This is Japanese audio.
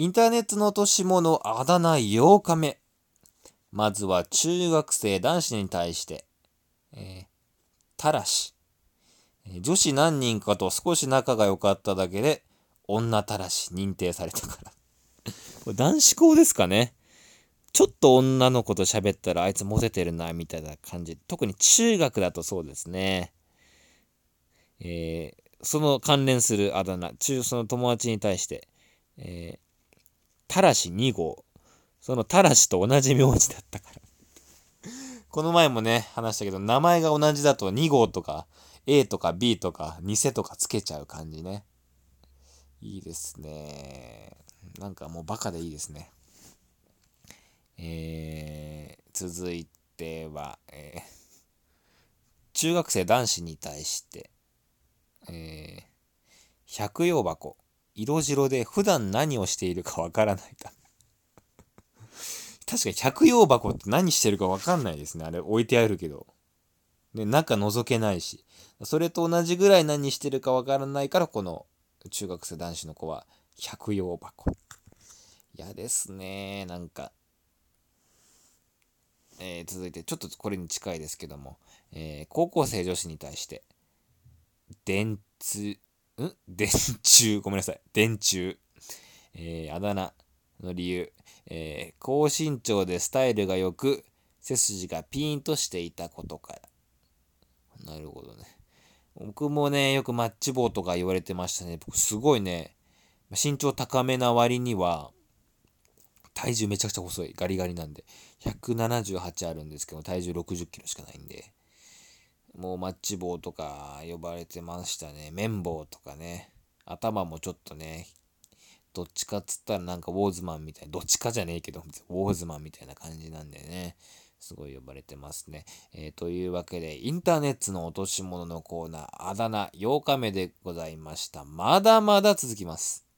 インターネットの落とし物あだ名8日目。まずは中学生男子に対して、えー、たらし。女子何人かと少し仲が良かっただけで、女たらし認定されたから。これ男子校ですかね。ちょっと女の子と喋ったらあいつモテてるな、みたいな感じ。特に中学だとそうですね。えー、その関連するあだ名、中、その友達に対して、えー、たらし2号。そのたらしと同じ名字だったから。この前もね、話したけど、名前が同じだと2号とか A とか B とか偽とかつけちゃう感じね。いいですね。なんかもうバカでいいですね。えー、続いては、えー、中学生男子に対して、えー、百葉箱。色白で普段何をしているかわからないか。確かに百葉箱って何してるかわかんないですね。あれ置いてあるけど。で、中覗けないし。それと同じぐらい何してるかわからないから、この中学生男子の子は百葉箱。嫌ですね。なんか。えー、続いて、ちょっとこれに近いですけども、えー、高校生女子に対して、電通、ん電柱、ごめんなさい。電柱。えー、あだ名の理由。えー、高身長でスタイルが良く、背筋がピーンとしていたことから。なるほどね。僕もね、よくマッチ棒とか言われてましたね。僕すごいね、身長高めな割には、体重めちゃくちゃ細い。ガリガリなんで。178あるんですけど、体重60キロしかないんで。もうマッチ棒とか呼ばれてましたね。綿棒とかね。頭もちょっとね、どっちかっつったらなんかウォーズマンみたいな、どっちかじゃねえけど、ウォーズマンみたいな感じなんでね。すごい呼ばれてますね。えー、というわけで、インターネットの落とし物のコーナー、あだ名8日目でございました。まだまだ続きます。